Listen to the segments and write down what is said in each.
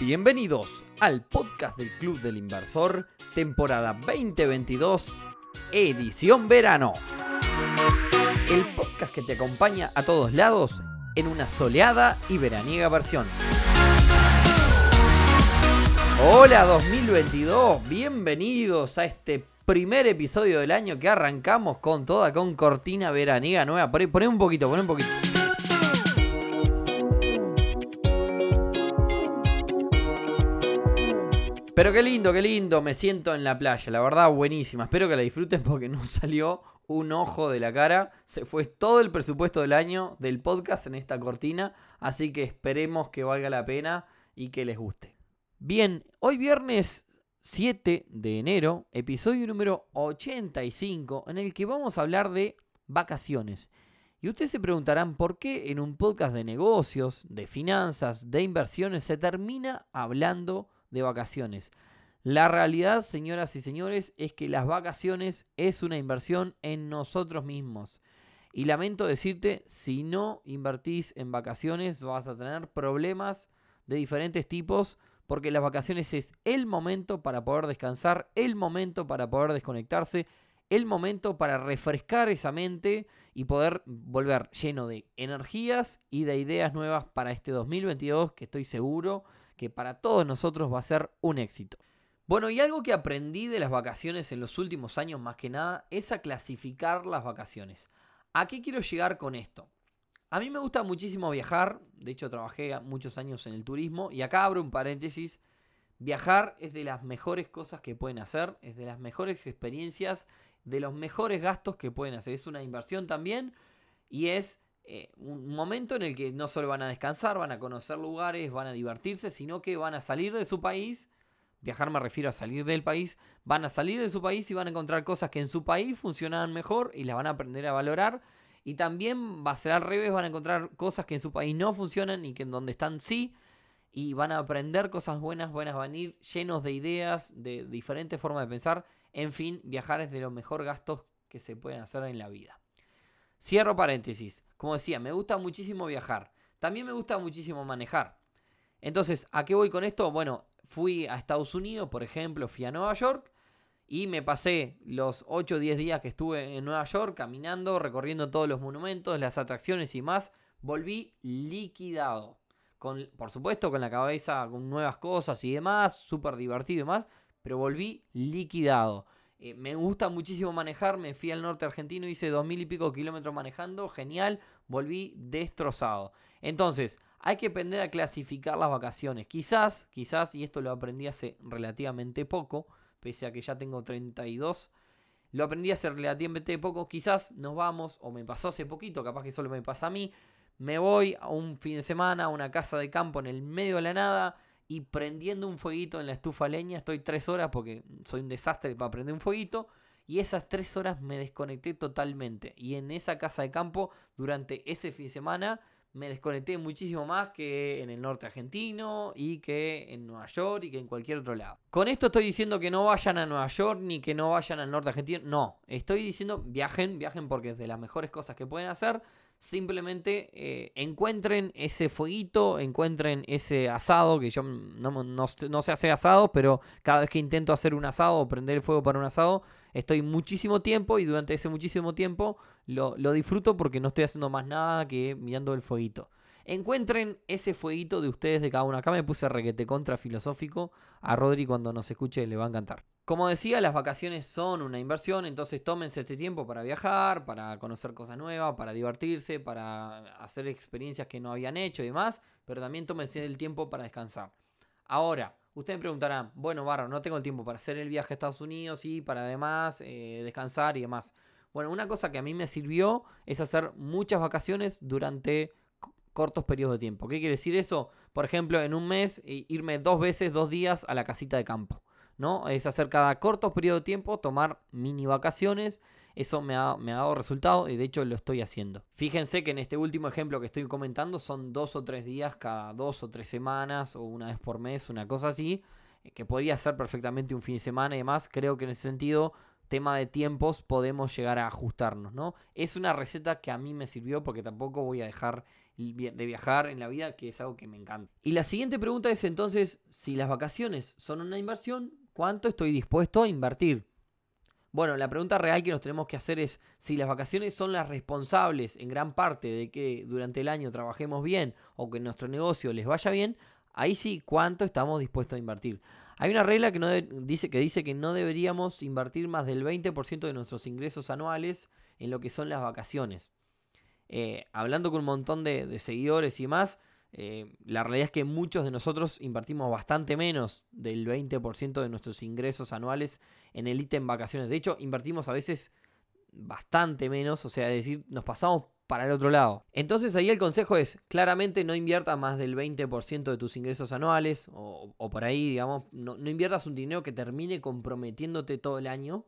Bienvenidos al podcast del Club del Inversor, temporada 2022, edición verano. El podcast que te acompaña a todos lados en una soleada y veraniega versión. Hola 2022, bienvenidos a este primer episodio del año que arrancamos con toda, con cortina veraniega nueva. Poné, un poquito, poné un poquito. Pero qué lindo, qué lindo, me siento en la playa, la verdad buenísima. Espero que la disfruten porque no salió un ojo de la cara. Se fue todo el presupuesto del año del podcast en esta cortina, así que esperemos que valga la pena y que les guste. Bien, hoy viernes 7 de enero, episodio número 85, en el que vamos a hablar de vacaciones. Y ustedes se preguntarán por qué en un podcast de negocios, de finanzas, de inversiones se termina hablando de vacaciones. La realidad, señoras y señores, es que las vacaciones es una inversión en nosotros mismos. Y lamento decirte, si no invertís en vacaciones vas a tener problemas de diferentes tipos porque las vacaciones es el momento para poder descansar, el momento para poder desconectarse, el momento para refrescar esa mente y poder volver lleno de energías y de ideas nuevas para este 2022 que estoy seguro que para todos nosotros va a ser un éxito. Bueno, y algo que aprendí de las vacaciones en los últimos años más que nada es a clasificar las vacaciones. ¿A qué quiero llegar con esto? A mí me gusta muchísimo viajar, de hecho trabajé muchos años en el turismo y acá abro un paréntesis, viajar es de las mejores cosas que pueden hacer, es de las mejores experiencias, de los mejores gastos que pueden hacer, es una inversión también y es eh, un momento en el que no solo van a descansar, van a conocer lugares, van a divertirse, sino que van a salir de su país. Viajar me refiero a salir del país. Van a salir de su país y van a encontrar cosas que en su país funcionaban mejor y las van a aprender a valorar. Y también va a ser al revés, van a encontrar cosas que en su país no funcionan y que en donde están sí. Y van a aprender cosas buenas, buenas, van a ir llenos de ideas, de diferentes formas de pensar. En fin, viajar es de los mejores gastos que se pueden hacer en la vida. Cierro paréntesis. Como decía, me gusta muchísimo viajar. También me gusta muchísimo manejar. Entonces, ¿a qué voy con esto? Bueno, fui a Estados Unidos, por ejemplo, fui a Nueva York y me pasé los 8 o 10 días que estuve en Nueva York caminando, recorriendo todos los monumentos, las atracciones y más. Volví liquidado. Con, por supuesto, con la cabeza con nuevas cosas y demás, súper divertido y demás, pero volví liquidado. Eh, me gusta muchísimo manejar, me fui al norte argentino, hice dos mil y pico kilómetros manejando, genial, volví destrozado. Entonces, hay que aprender a clasificar las vacaciones. Quizás, quizás, y esto lo aprendí hace relativamente poco, pese a que ya tengo 32, lo aprendí hace relativamente poco, quizás nos vamos, o me pasó hace poquito, capaz que solo me pasa a mí, me voy a un fin de semana a una casa de campo en el medio de la nada, y prendiendo un fueguito en la estufa leña. Estoy tres horas porque soy un desastre para prender un fueguito. Y esas tres horas me desconecté totalmente. Y en esa casa de campo, durante ese fin de semana, me desconecté muchísimo más que en el norte argentino y que en Nueva York y que en cualquier otro lado. Con esto estoy diciendo que no vayan a Nueva York ni que no vayan al norte argentino. No, estoy diciendo viajen, viajen porque es de las mejores cosas que pueden hacer simplemente eh, encuentren ese fueguito, encuentren ese asado, que yo no, sé hacer asado, pero cada vez que intento hacer un asado o prender el fuego para un asado, estoy muchísimo tiempo y durante ese muchísimo tiempo lo, lo disfruto porque no estoy haciendo más nada que mirando el fueguito. Encuentren ese fueguito de ustedes de cada uno. Acá me puse reguete contra filosófico. A Rodri cuando nos escuche le va a encantar. Como decía, las vacaciones son una inversión, entonces tómense este tiempo para viajar, para conocer cosas nuevas, para divertirse, para hacer experiencias que no habían hecho y demás, pero también tómense el tiempo para descansar. Ahora, ustedes me preguntarán, bueno, Barro, no tengo el tiempo para hacer el viaje a Estados Unidos y para además eh, descansar y demás. Bueno, una cosa que a mí me sirvió es hacer muchas vacaciones durante cortos periodos de tiempo. ¿Qué quiere decir eso? Por ejemplo, en un mes irme dos veces, dos días a la casita de campo. ¿No? Es hacer cada corto periodo de tiempo, tomar mini vacaciones. Eso me ha, me ha dado resultado y de hecho lo estoy haciendo. Fíjense que en este último ejemplo que estoy comentando son dos o tres días cada dos o tres semanas o una vez por mes, una cosa así, eh, que podría ser perfectamente un fin de semana y demás. Creo que en ese sentido tema de tiempos podemos llegar a ajustarnos, ¿no? Es una receta que a mí me sirvió porque tampoco voy a dejar de viajar en la vida, que es algo que me encanta. Y la siguiente pregunta es entonces, si las vacaciones son una inversión, ¿cuánto estoy dispuesto a invertir? Bueno, la pregunta real que nos tenemos que hacer es si las vacaciones son las responsables en gran parte de que durante el año trabajemos bien o que nuestro negocio les vaya bien, ahí sí, ¿cuánto estamos dispuestos a invertir? Hay una regla que, no dice, que dice que no deberíamos invertir más del 20% de nuestros ingresos anuales en lo que son las vacaciones. Eh, hablando con un montón de, seguidores y más, eh, la realidad es que muchos de nosotros invertimos bastante menos del 20% de nuestros ingresos anuales en el ítem vacaciones. De hecho, invertimos a veces bastante menos, o sea, es decir, nos pasamos para el otro lado. Entonces ahí el consejo es, claramente no inviertas más del 20% de tus ingresos anuales o, por ahí, digamos, no, no, inviertas un dinero que termine comprometiéndote todo el año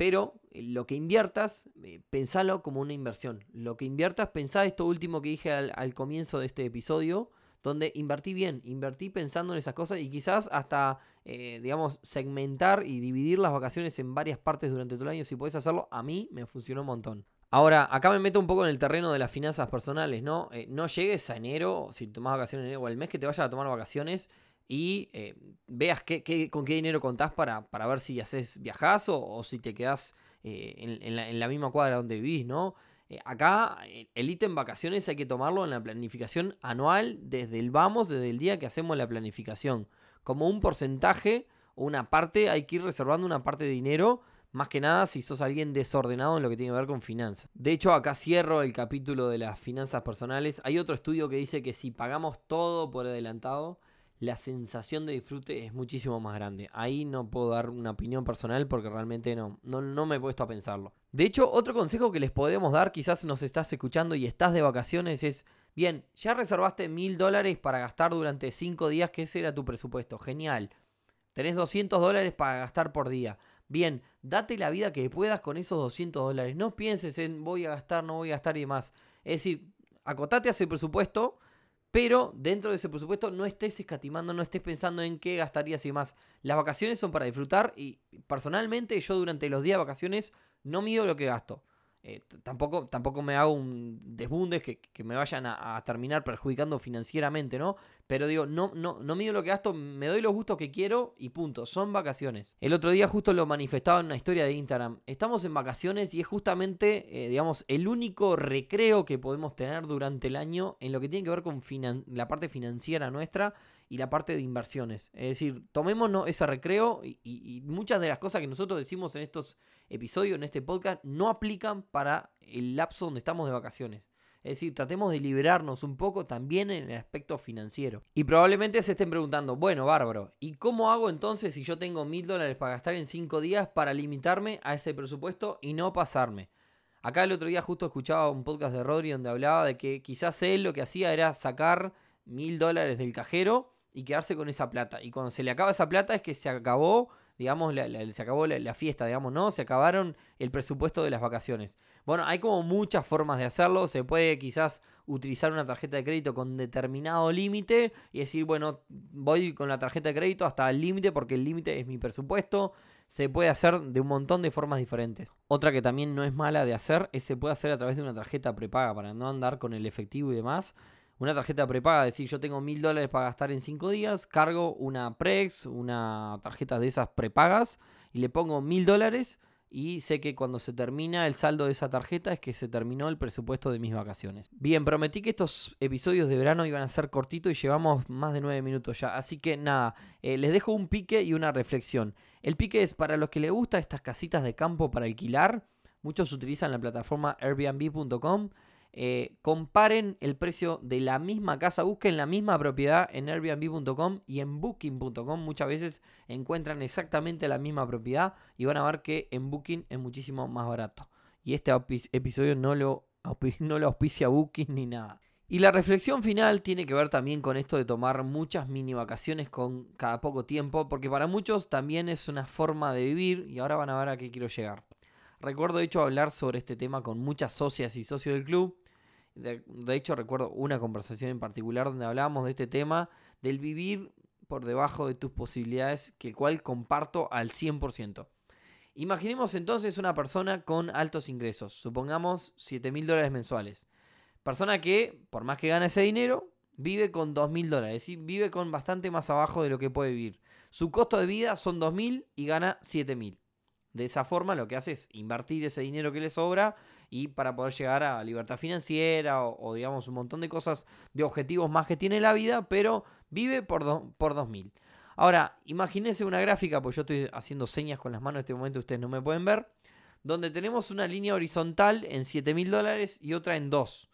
pero eh, lo que inviertas, eh, pensalo como una inversión. Lo que inviertas, pensá esto último que dije al, comienzo de este episodio, donde invertí bien, invertí pensando en esas cosas y quizás hasta, eh, digamos, segmentar y dividir las vacaciones en varias partes durante todo el año. Si puedes hacerlo, a mí me funcionó un montón. Ahora, acá me meto un poco en el terreno de las finanzas personales, ¿no? no llegues a enero, si tomas vacaciones en enero, o el mes que te vayas a tomar vacaciones, y eh, veas qué, con qué dinero contás para, para ver si haces viajás o, si te quedás eh, en, la, misma cuadra donde vivís, ¿no? Eh, acá el ítem vacaciones hay que tomarlo en la planificación anual desde el vamos, desde el día que hacemos la planificación. Como un porcentaje o una parte, hay que ir reservando una parte de dinero más que nada si sos alguien desordenado en lo que tiene que ver con finanzas. De hecho, acá cierro el capítulo de las finanzas personales. Hay otro estudio que dice que si pagamos todo por adelantado, la sensación de disfrute es muchísimo más grande. Ahí no puedo dar una opinión personal porque realmente no, no, me he puesto a pensarlo. De hecho, otro consejo que les podemos dar, quizás nos estás escuchando y estás de vacaciones, es, bien, ya reservaste mil dólares para gastar durante cinco días, que ese era tu presupuesto. Genial. Tenés 200 dólares para gastar por día. Bien, date la vida que puedas con esos 200 dólares. No pienses en voy a gastar, no voy a gastar y demás. Es decir, acotate a ese presupuesto pero dentro de ese presupuesto no estés escatimando, no estés pensando en qué gastarías y más. Las vacaciones son para disfrutar y personalmente yo durante los días de vacaciones no mido lo que gasto. Eh, tampoco, tampoco me hago un desbundes que, me vayan a, terminar perjudicando financieramente, ¿no? Pero digo, no, no, no mido lo que gasto, me doy los gustos que quiero y punto. Son vacaciones. El otro día justo lo manifestaba en una historia de Instagram. Estamos en vacaciones y es justamente, eh, digamos, el único recreo que podemos tener durante el año en lo que tiene que ver con la parte financiera nuestra y la parte de inversiones. Es decir, tomémonos ese recreo y, muchas de las cosas que nosotros decimos en estos episodios, en este podcast, no aplican para el lapso donde estamos de vacaciones. Es decir, tratemos de liberarnos un poco también en el aspecto financiero. Y probablemente se estén preguntando, bueno, bárbaro, ¿y cómo hago entonces si yo tengo mil dólares para gastar en cinco días para limitarme a ese presupuesto y no pasarme? Acá el otro día justo escuchaba un podcast de Rodri donde hablaba de que quizás él lo que hacía era sacar mil dólares del cajero y quedarse con esa plata. Y cuando se le acaba esa plata es que se acabó, digamos, se acabó la, fiesta, digamos, ¿no? Se acabaron el presupuesto de las vacaciones. Bueno, hay como muchas formas de hacerlo. Se puede quizás utilizar una tarjeta de crédito con determinado límite y decir, bueno, voy con la tarjeta de crédito hasta el límite porque el límite es mi presupuesto. Se puede hacer de un montón de formas diferentes. Otra que también no es mala de hacer es se puede hacer a través de una tarjeta prepaga para no andar con el efectivo y demás una tarjeta prepaga, decir, yo tengo mil dólares para gastar en cinco días, cargo una Prex, una tarjeta de esas prepagas y le pongo mil dólares y sé que cuando se termina el saldo de esa tarjeta es que se terminó el presupuesto de mis vacaciones. Bien, prometí que estos episodios de verano iban a ser cortitos y llevamos más de nueve minutos ya, así que nada, eh, les dejo un pique y una reflexión. El pique es para los que les gustan estas casitas de campo para alquilar, muchos utilizan la plataforma airbnb.com eh, comparen el precio de la misma casa, busquen la misma propiedad en airbnb.com y en booking.com. Muchas veces encuentran exactamente la misma propiedad y van a ver que en Booking es muchísimo más barato. Y este episodio no lo, no lo auspicia Booking ni nada. Y la reflexión final tiene que ver también con esto de tomar muchas mini vacaciones con cada poco tiempo, porque para muchos también es una forma de vivir y ahora van a ver a qué quiero llegar. Recuerdo de hecho hablar sobre este tema con muchas socias y socios del club. De, hecho recuerdo una conversación en particular donde hablábamos de este tema, del vivir por debajo de tus posibilidades, que el cual comparto al 100%. Imaginemos entonces una persona con altos ingresos, supongamos 7 mil dólares mensuales. Persona que, por más que gana ese dinero, vive con 2.000 dólares, es decir, vive con bastante más abajo de lo que puede vivir. Su costo de vida son 2.000 y gana 7.000. De esa forma lo que hace es invertir ese dinero que le sobra y para poder llegar a libertad financiera o, digamos un montón de cosas, de objetivos más que tiene la vida, pero vive por, por 2.000. Ahora, imagínense una gráfica, pues yo estoy haciendo señas con las manos en este momento, ustedes no me pueden ver, donde tenemos una línea horizontal en 7.000 dólares y otra en 2.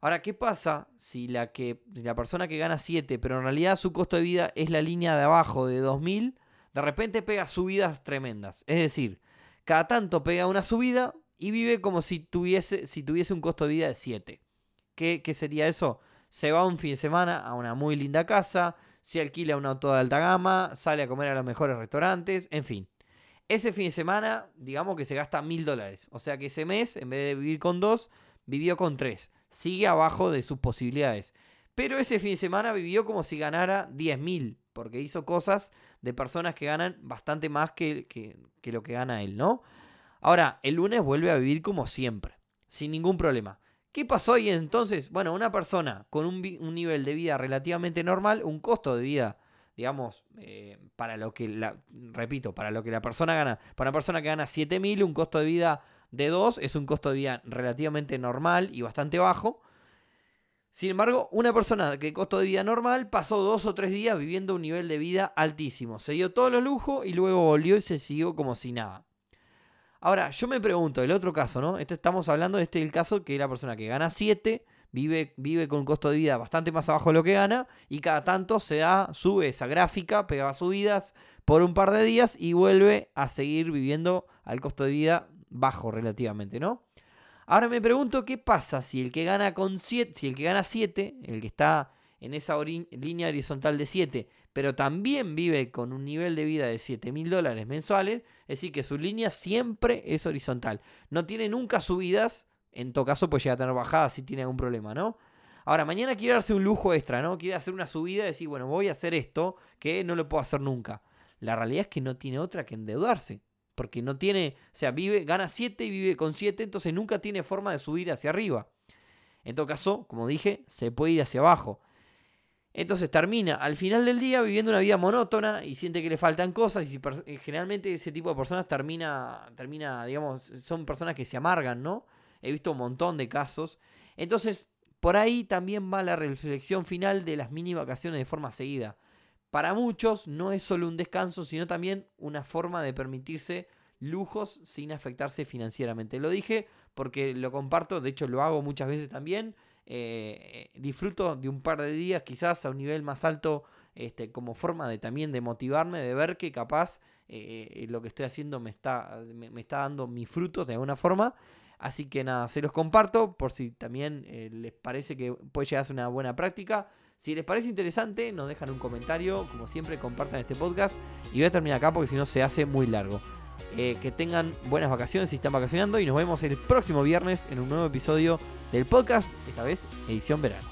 Ahora, ¿qué pasa si la, que, la persona que gana 7, pero en realidad su costo de vida es la línea de abajo de 2000, de repente pega subidas tremendas? Es decir, cada tanto pega una subida y vive como si tuviese, si tuviese un costo de vida de 7. ¿Qué, ¿Qué sería eso? Se va un fin de semana a una muy linda casa, se alquila un auto de alta gama, sale a comer a los mejores restaurantes, en fin. Ese fin de semana, digamos que se gasta mil dólares. O sea que ese mes, en vez de vivir con dos, vivió con tres sigue abajo de sus posibilidades. Pero ese fin de semana vivió como si ganara 10.000, porque hizo cosas de personas que ganan bastante más que, que, lo que gana él, ¿no? Ahora, el lunes vuelve a vivir como siempre, sin ningún problema. ¿Qué pasó ahí entonces? Bueno, una persona con un, nivel de vida relativamente normal, un costo de vida, digamos, eh, para lo que la, repito, para lo que la persona gana, para una persona que gana 7.000, un costo de vida de 2 es un costo de vida relativamente normal y bastante bajo. Sin embargo, una persona que costo de vida normal pasó dos o tres días viviendo un nivel de vida altísimo. Se dio todos los lujos y luego volvió y se siguió como si nada. Ahora, yo me pregunto, el otro caso, ¿no? Esto estamos hablando de este el caso que la persona que gana 7, vive, vive con un costo de vida bastante más abajo de lo que gana y cada tanto se da, sube esa gráfica, pega subidas por un par de días y vuelve a seguir viviendo al costo de vida bajo relativamente, ¿no? Ahora me pregunto qué pasa si el que gana con 7, si el que gana 7, el que está en esa línea horizontal de 7, pero también vive con un nivel de vida de 7 mil dólares mensuales, es decir, que su línea siempre es horizontal. No tiene nunca subidas, en todo caso pues llega a tener bajadas si tiene algún problema, ¿no? Ahora, mañana quiere darse un lujo extra, ¿no? Quiere hacer una subida y decir, bueno, voy a hacer esto que no lo puedo hacer nunca. La realidad es que no tiene otra que endeudarse. Porque no tiene, o sea, vive, gana 7 y vive con 7, entonces nunca tiene forma de subir hacia arriba. En todo caso, como dije, se puede ir hacia abajo. Entonces termina al final del día viviendo una vida monótona y siente que le faltan cosas. Y eh, generalmente ese tipo de personas termina, termina, digamos, son personas que se amargan, ¿no? He visto un montón de casos. Entonces, por ahí también va la reflexión final de las mini vacaciones de forma seguida para muchos no es solo un descanso, sino también una forma de permitirse lujos sin afectarse financieramente. Lo dije porque lo comparto, de hecho lo hago muchas veces también. Eh, disfruto de un par de días quizás a un nivel más alto este, como forma de también de motivarme, de ver que capaz eh, lo que estoy haciendo me está, me, está dando mis frutos de alguna forma. Así que nada, se los comparto por si también eh, les parece que puede llegar a ser una buena práctica. Si les parece interesante, nos dejan un comentario. Como siempre, compartan este podcast. Y voy a terminar acá porque si no se hace muy largo. Eh, que tengan buenas vacaciones si están vacacionando. Y nos vemos el próximo viernes en un nuevo episodio del podcast. Esta vez, edición verano.